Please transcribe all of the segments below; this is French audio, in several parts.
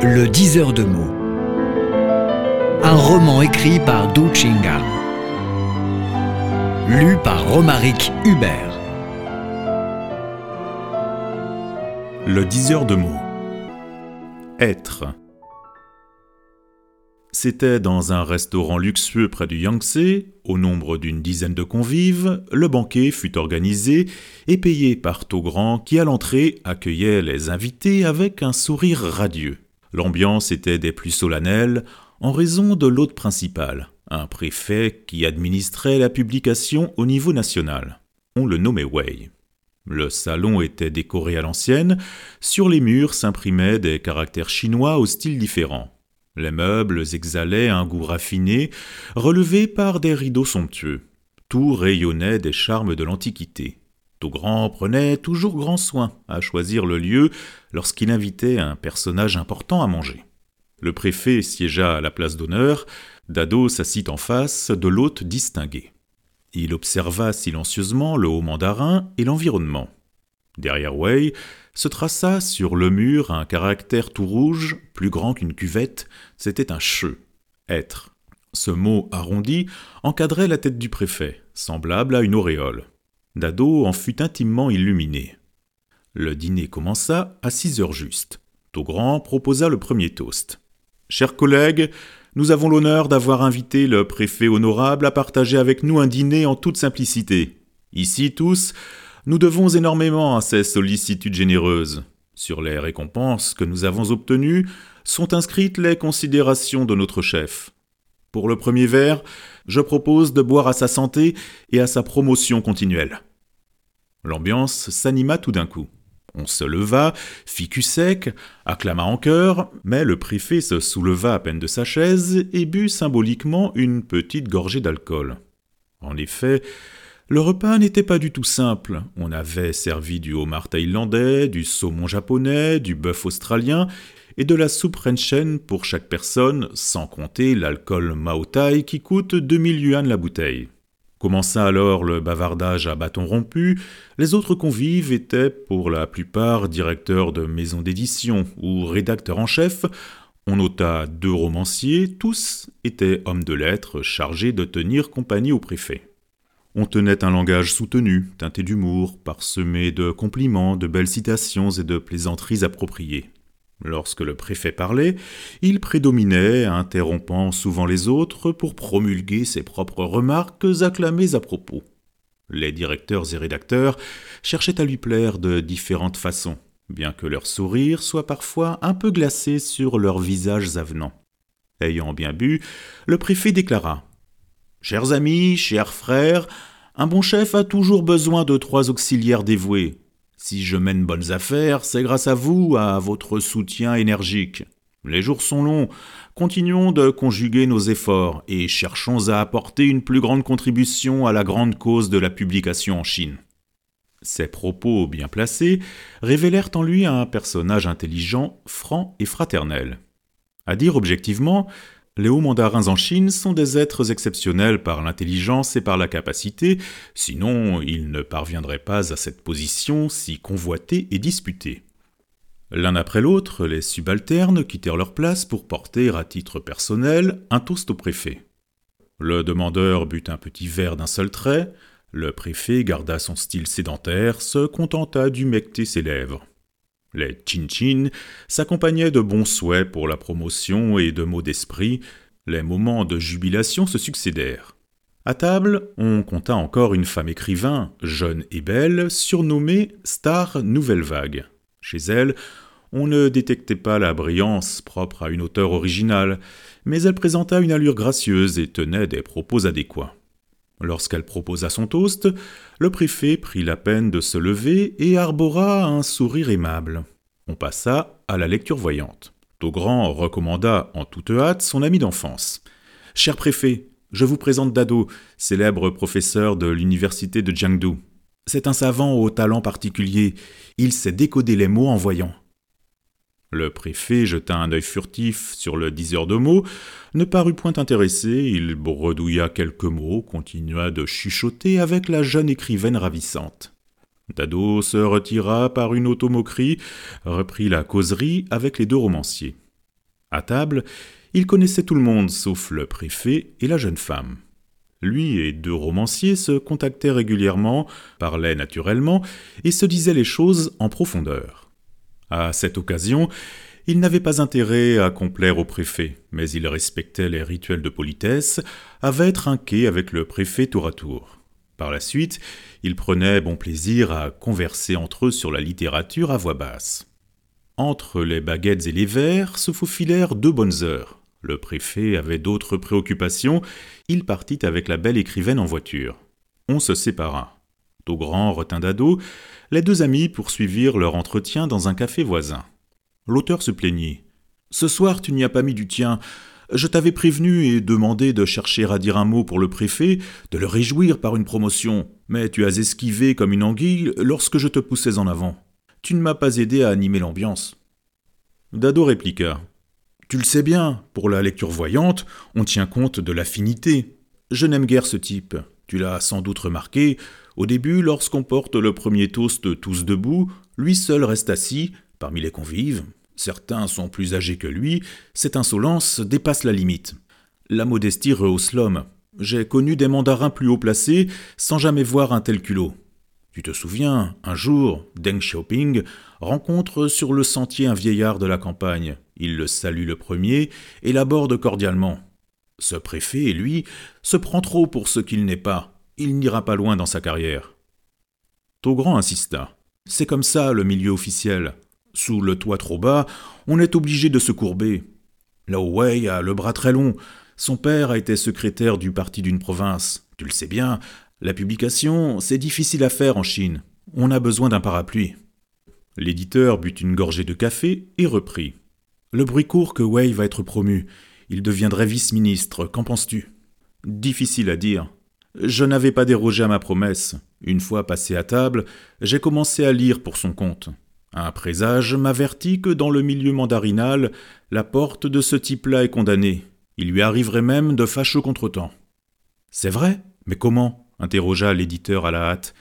Le diseur de mots. Un roman écrit par Du Chinga. Lu par Romaric Hubert. Le diseur de mots. Être. C'était dans un restaurant luxueux près du Yangtze, au nombre d'une dizaine de convives, le banquet fut organisé et payé par Togrand qui à l'entrée accueillait les invités avec un sourire radieux. L'ambiance était des plus solennelles en raison de l'hôte principal, un préfet qui administrait la publication au niveau national. On le nommait Wei. Le salon était décoré à l'ancienne, sur les murs s'imprimaient des caractères chinois au style différent. Les meubles exhalaient un goût raffiné, relevé par des rideaux somptueux. Tout rayonnait des charmes de l'Antiquité. Tout grand prenait toujours grand soin à choisir le lieu lorsqu'il invitait un personnage important à manger. Le préfet siégea à la place d'honneur, Dado s'assit en face de l'hôte distingué. Il observa silencieusement le haut mandarin et l'environnement. Derrière Wei se traça sur le mur un caractère tout rouge, plus grand qu'une cuvette, c'était un che, être. Ce mot arrondi encadrait la tête du préfet, semblable à une auréole. Dado en fut intimement illuminé. Le dîner commença à six heures juste. Togrand proposa le premier toast. Chers collègues, nous avons l'honneur d'avoir invité le préfet honorable à partager avec nous un dîner en toute simplicité. Ici tous, nous devons énormément à ces sollicitudes généreuses. Sur les récompenses que nous avons obtenues sont inscrites les considérations de notre chef. Pour le premier verre, je propose de boire à sa santé et à sa promotion continuelle. L'ambiance s'anima tout d'un coup. On se leva, fit cul sec, acclama en chœur, mais le préfet se souleva à peine de sa chaise et but symboliquement une petite gorgée d'alcool. En effet, le repas n'était pas du tout simple. On avait servi du homard thaïlandais, du saumon japonais, du bœuf australien et de la soupe renchen pour chaque personne, sans compter l'alcool Maotai qui coûte 2000 yuan la bouteille. Commença alors le bavardage à bâton rompu. Les autres convives étaient pour la plupart directeurs de maisons d'édition ou rédacteurs en chef. On nota deux romanciers, tous étaient hommes de lettres chargés de tenir compagnie au préfet. On tenait un langage soutenu, teinté d'humour, parsemé de compliments, de belles citations et de plaisanteries appropriées. Lorsque le préfet parlait, il prédominait, interrompant souvent les autres pour promulguer ses propres remarques acclamées à propos. Les directeurs et rédacteurs cherchaient à lui plaire de différentes façons, bien que leur sourire soit parfois un peu glacé sur leurs visages avenants. Ayant bien bu, le préfet déclara Chers amis, chers frères, un bon chef a toujours besoin de trois auxiliaires dévoués. Si je mène bonnes affaires, c'est grâce à vous, à votre soutien énergique. Les jours sont longs, continuons de conjuguer nos efforts et cherchons à apporter une plus grande contribution à la grande cause de la publication en Chine. Ces propos bien placés révélèrent en lui un personnage intelligent, franc et fraternel. À dire objectivement, les hauts mandarins en Chine sont des êtres exceptionnels par l'intelligence et par la capacité, sinon ils ne parviendraient pas à cette position si convoitée et disputée. L'un après l'autre, les subalternes quittèrent leur place pour porter à titre personnel un toast au préfet. Le demandeur but un petit verre d'un seul trait, le préfet garda son style sédentaire, se contenta d'humecter ses lèvres. Les chin-chin s'accompagnaient de bons souhaits pour la promotion et de mots d'esprit. Les moments de jubilation se succédèrent. À table, on compta encore une femme écrivain, jeune et belle, surnommée Star Nouvelle Vague. Chez elle, on ne détectait pas la brillance propre à une auteure originale, mais elle présenta une allure gracieuse et tenait des propos adéquats. Lorsqu'elle proposa son toast, le préfet prit la peine de se lever et arbora un sourire aimable. On passa à la lecture voyante. Togrand recommanda en toute hâte son ami d'enfance. Cher préfet, je vous présente Dado, célèbre professeur de l'université de Jiangdu. C'est un savant au talent particulier. Il sait décoder les mots en voyant. Le préfet jeta un œil furtif sur le diseur de mots, ne parut point intéressé, il bredouilla quelques mots, continua de chuchoter avec la jeune écrivaine ravissante. Dado se retira par une automoquerie, reprit la causerie avec les deux romanciers. À table, il connaissait tout le monde sauf le préfet et la jeune femme. Lui et deux romanciers se contactaient régulièrement, parlaient naturellement et se disaient les choses en profondeur. À cette occasion, il n'avait pas intérêt à complaire au préfet, mais il respectait les rituels de politesse, avait trinqué avec le préfet tour à tour. Par la suite, il prenait bon plaisir à converser entre eux sur la littérature à voix basse. Entre les baguettes et les verres se faufilèrent deux bonnes heures. Le préfet avait d'autres préoccupations, il partit avec la belle écrivaine en voiture. On se sépara. Grand retint d'ado, les deux amis poursuivirent leur entretien dans un café voisin. L'auteur se plaignit. Ce soir, tu n'y as pas mis du tien. Je t'avais prévenu et demandé de chercher à dire un mot pour le préfet, de le réjouir par une promotion, mais tu as esquivé comme une anguille lorsque je te poussais en avant. Tu ne m'as pas aidé à animer l'ambiance. Dado répliqua. Tu le sais bien, pour la lecture voyante, on tient compte de l'affinité. Je n'aime guère ce type. Tu l'as sans doute remarqué, au début, lorsqu'on porte le premier toast tous debout, lui seul reste assis, parmi les convives, certains sont plus âgés que lui, cette insolence dépasse la limite. La modestie rehausse l'homme. J'ai connu des mandarins plus haut placés sans jamais voir un tel culot. Tu te souviens, un jour, Deng Xiaoping rencontre sur le sentier un vieillard de la campagne. Il le salue le premier et l'aborde cordialement. Ce préfet, lui, se prend trop pour ce qu'il n'est pas. Il n'ira pas loin dans sa carrière. Togrand insista. C'est comme ça le milieu officiel. Sous le toit trop bas, on est obligé de se courber. Lao Wei a le bras très long. Son père a été secrétaire du parti d'une province. Tu le sais bien, la publication, c'est difficile à faire en Chine. On a besoin d'un parapluie. L'éditeur but une gorgée de café et reprit. Le bruit court que Wei va être promu. Il deviendrait vice-ministre. Qu'en penses-tu? Difficile à dire. Je n'avais pas dérogé à ma promesse. Une fois passé à table, j'ai commencé à lire pour son compte. Un présage m'avertit que dans le milieu mandarinal, la porte de ce type-là est condamnée. Il lui arriverait même de fâcheux contretemps. C'est vrai Mais comment? interrogea l'éditeur à la hâte.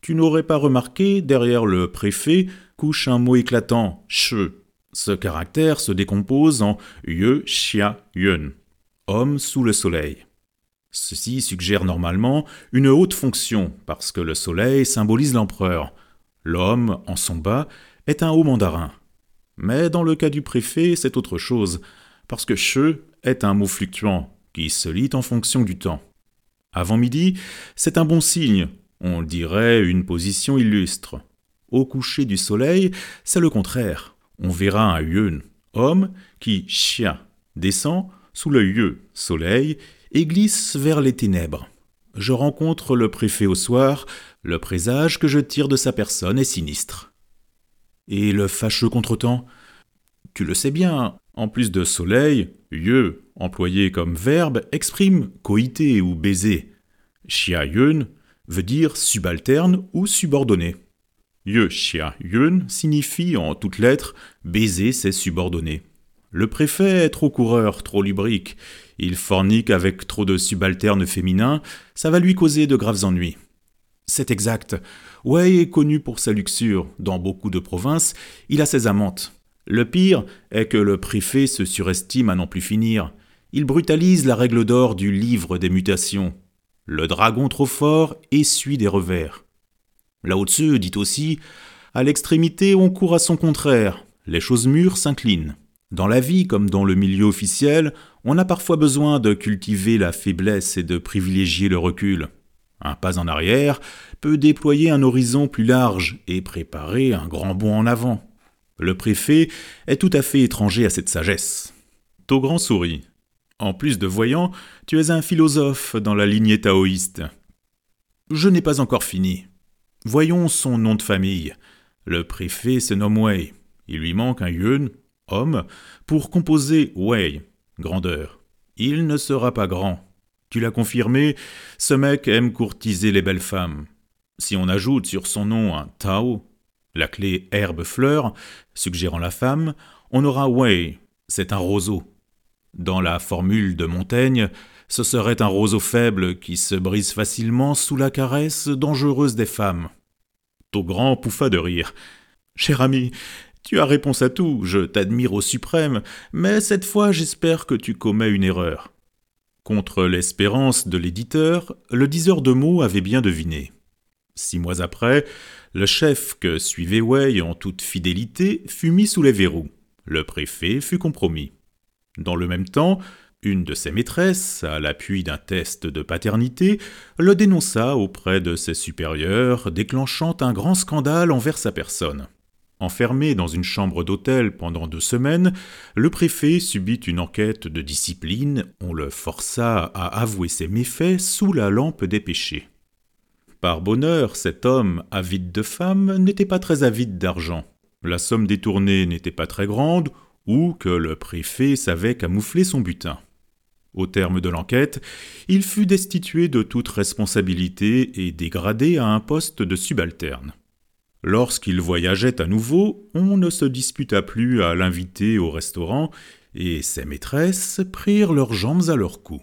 Tu n'aurais pas remarqué, derrière le préfet, couche un mot éclatant, che. Ce caractère se décompose en ye, xia, yun, homme sous le soleil. Ceci suggère normalement une haute fonction, parce que le soleil symbolise l'empereur. L'homme, en son bas, est un haut mandarin. Mais dans le cas du préfet, c'est autre chose, parce que che est un mot fluctuant, qui se lit en fonction du temps. Avant midi, c'est un bon signe, on dirait une position illustre. Au coucher du soleil, c'est le contraire. On verra un yun, homme, qui, chien, descend sous le yeux, soleil, et glisse vers les ténèbres. Je rencontre le préfet au soir, le présage que je tire de sa personne est sinistre. Et le fâcheux contretemps? Tu le sais bien, en plus de soleil, yeux, employé comme verbe, exprime coïté ou baiser. Xia yun veut dire subalterne ou subordonné. Ye xia yun signifie en toutes lettres baiser ses subordonnés. Le préfet est trop coureur, trop lubrique. Il fornique avec trop de subalternes féminins, ça va lui causer de graves ennuis. C'est exact. Wei est connu pour sa luxure. Dans beaucoup de provinces, il a ses amantes. Le pire est que le préfet se surestime à n'en plus finir. Il brutalise la règle d'or du livre des mutations. Le dragon trop fort essuie des revers. Lao Tzu dit aussi À l'extrémité, on court à son contraire. Les choses mûres s'inclinent. Dans la vie, comme dans le milieu officiel, on a parfois besoin de cultiver la faiblesse et de privilégier le recul. Un pas en arrière peut déployer un horizon plus large et préparer un grand bond en avant. Le préfet est tout à fait étranger à cette sagesse. Togrand sourit. En plus de voyant, tu es un philosophe dans la lignée taoïste. Je n'ai pas encore fini. Voyons son nom de famille. Le préfet se nomme Wei. Il lui manque un yun, homme, pour composer Wei, grandeur. Il ne sera pas grand. Tu l'as confirmé, ce mec aime courtiser les belles femmes. Si on ajoute sur son nom un Tao, la clé herbe-fleur, suggérant la femme, on aura Wei, c'est un roseau. Dans la formule de Montaigne, ce serait un roseau faible qui se brise facilement sous la caresse dangereuse des femmes. Togrand pouffa de rire. Cher ami, Tu as réponse à tout, je t'admire au suprême, mais cette fois j'espère que tu commets une erreur. Contre l'espérance de l'éditeur, le diseur de mots avait bien deviné. Six mois après, le chef que suivait Wei en toute fidélité fut mis sous les verrous. Le préfet fut compromis. Dans le même temps, une de ses maîtresses, à l'appui d'un test de paternité, le dénonça auprès de ses supérieurs, déclenchant un grand scandale envers sa personne. Enfermé dans une chambre d'hôtel pendant deux semaines, le préfet subit une enquête de discipline, on le força à avouer ses méfaits sous la lampe des péchés. Par bonheur, cet homme, avide de femme, n'était pas très avide d'argent. La somme détournée n'était pas très grande, ou que le préfet savait camoufler son butin. Au terme de l'enquête, il fut destitué de toute responsabilité et dégradé à un poste de subalterne. Lorsqu'il voyageait à nouveau, on ne se disputa plus à l'inviter au restaurant, et ses maîtresses prirent leurs jambes à leur cou.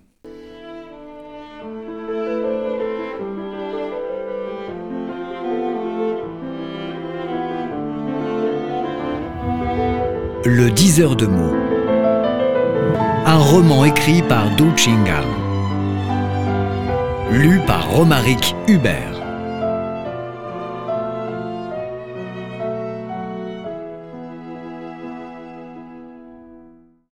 Le diseur de mots un roman écrit par Du Chingal. Lu par Romaric Hubert.